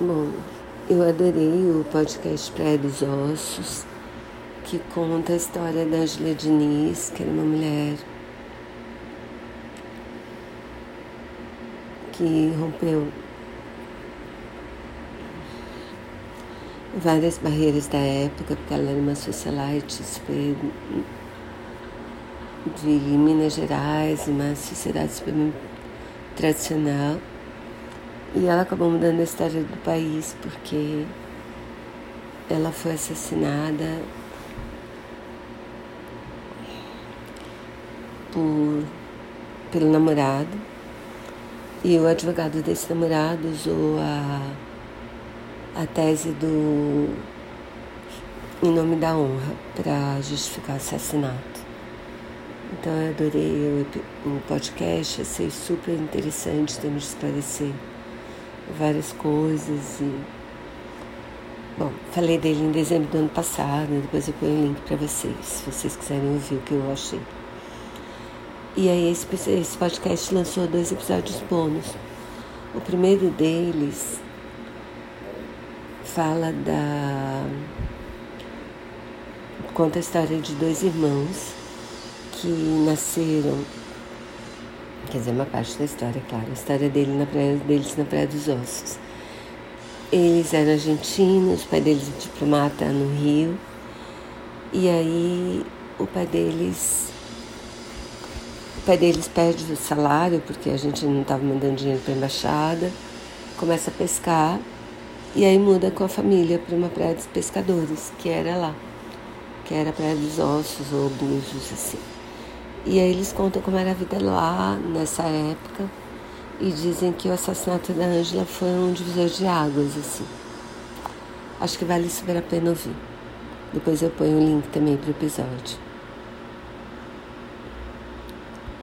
Bom, eu adorei o podcast Praia dos Ossos, que conta a história da Angela Diniz, que era uma mulher que rompeu várias barreiras da época, porque ela era uma socialite super de Minas Gerais, uma sociedade super tradicional. E ela acabou mudando a história do país porque ela foi assassinada por, pelo namorado e o advogado desse namorado usou a, a tese do em nome da honra para justificar o assassinato. Então eu adorei o, o podcast, achei super interessante, temos de esclarecer várias coisas e bom, falei dele em dezembro do ano passado, depois eu ponho o link para vocês, se vocês quiserem ouvir o que eu achei. E aí esse, esse podcast lançou dois episódios bônus. O primeiro deles fala da conta a história de dois irmãos que nasceram Quer dizer, uma parte da história, claro. A história dele na praia, deles na Praia dos Ossos. Eles eram argentinos, o pai deles é diplomata no Rio. E aí o pai deles. O pai deles perde o salário, porque a gente não estava mandando dinheiro para a embaixada, começa a pescar e aí muda com a família para uma praia dos pescadores, que era lá, que era a Praia dos Ossos ou Búzios, assim. E aí eles contam como era a vida lá nessa época e dizem que o assassinato da Ângela foi um divisor de águas, assim. Acho que vale super a pena ouvir. Depois eu ponho o link também para o episódio.